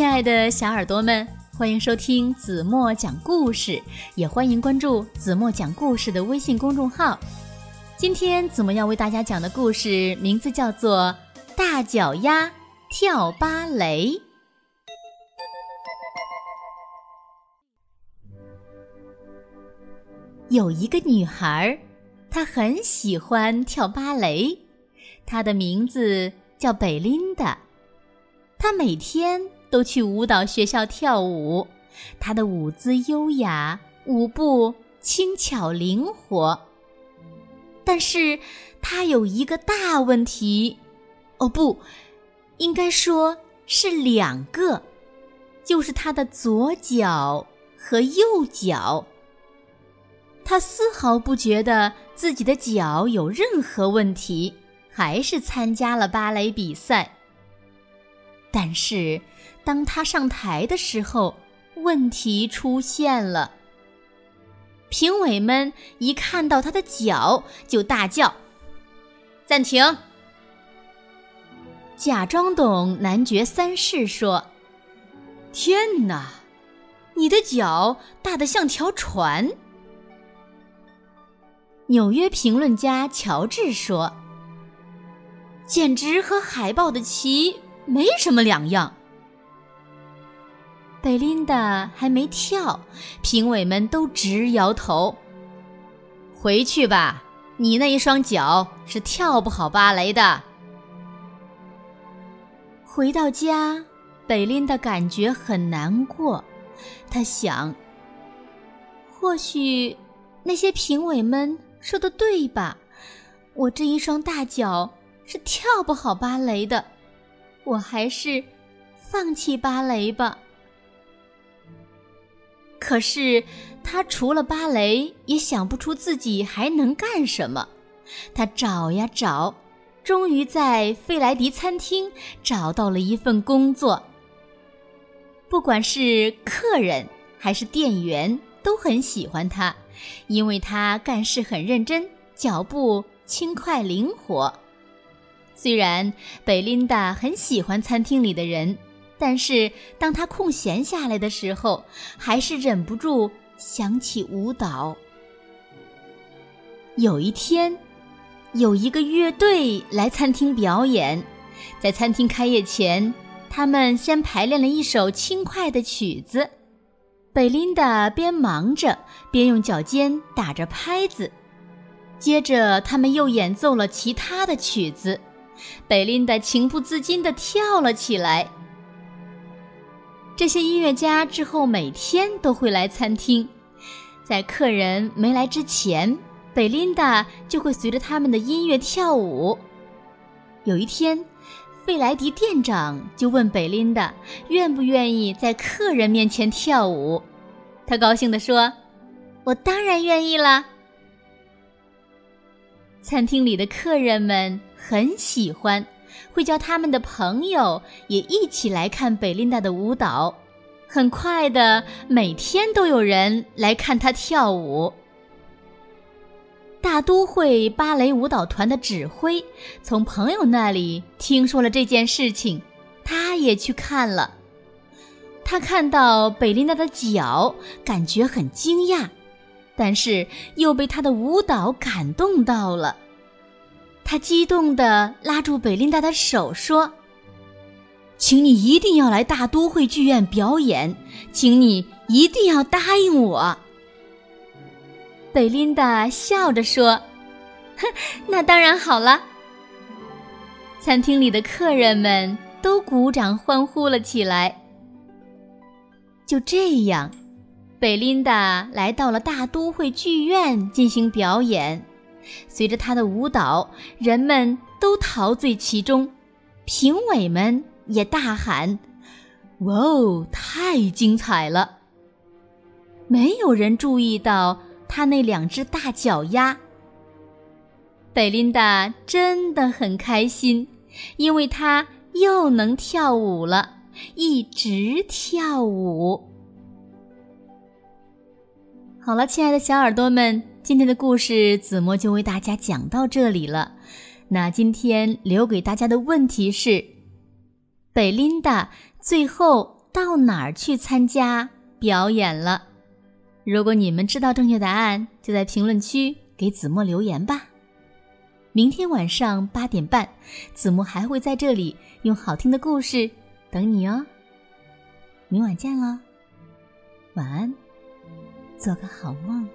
亲爱的小耳朵们，欢迎收听子墨讲故事，也欢迎关注子墨讲故事的微信公众号。今天子墨要为大家讲的故事名字叫做《大脚丫跳芭蕾》。有一个女孩，她很喜欢跳芭蕾，她的名字叫贝琳达。她每天都去舞蹈学校跳舞，她的舞姿优雅，舞步轻巧灵活。但是她有一个大问题，哦不，应该说是两个，就是她的左脚和右脚。她丝毫不觉得自己的脚有任何问题，还是参加了芭蕾比赛。但是，当他上台的时候，问题出现了。评委们一看到他的脚，就大叫：“暂停！”假装懂男爵三世说：“天哪，你的脚大得像条船！”纽约评论家乔治说：“简直和海豹的鳍没什么两样。”贝琳达还没跳，评委们都直摇头。回去吧，你那一双脚是跳不好芭蕾的。回到家，贝琳达感觉很难过，她想：或许那些评委们。说的对吧？我这一双大脚是跳不好芭蕾的，我还是放弃芭蕾吧。可是他除了芭蕾，也想不出自己还能干什么。他找呀找，终于在费莱迪餐厅找到了一份工作。不管是客人还是店员，都很喜欢他。因为他干事很认真，脚步轻快灵活。虽然贝琳达很喜欢餐厅里的人，但是当他空闲下来的时候，还是忍不住想起舞蹈。有一天，有一个乐队来餐厅表演，在餐厅开业前，他们先排练了一首轻快的曲子。贝琳达边忙着，边用脚尖打着拍子。接着，他们又演奏了其他的曲子。贝琳达情不自禁地跳了起来。这些音乐家之后每天都会来餐厅，在客人没来之前，贝琳达就会随着他们的音乐跳舞。有一天，费莱迪店长就问贝琳达愿不愿意在客人面前跳舞。他高兴地说：“我当然愿意了。”餐厅里的客人们很喜欢，会叫他们的朋友也一起来看贝琳达的舞蹈。很快的，每天都有人来看她跳舞。大都会芭蕾舞蹈团的指挥从朋友那里听说了这件事情，他也去看了。他看到贝琳达的脚，感觉很惊讶，但是又被他的舞蹈感动到了。他激动地拉住贝琳达的手说：“请你一定要来大都会剧院表演，请你一定要答应我。”贝琳达笑着说：“哼，那当然好了。”餐厅里的客人们都鼓掌欢呼了起来。就这样，贝琳达来到了大都会剧院进行表演。随着她的舞蹈，人们都陶醉其中，评委们也大喊：“哇哦，太精彩了！”没有人注意到她那两只大脚丫。贝琳达真的很开心，因为她又能跳舞了。一直跳舞。好了，亲爱的小耳朵们，今天的故事子墨就为大家讲到这里了。那今天留给大家的问题是：贝琳达最后到哪儿去参加表演了？如果你们知道正确答案，就在评论区给子墨留言吧。明天晚上八点半，子墨还会在这里用好听的故事等你哦。明晚见喽，晚安，做个好梦。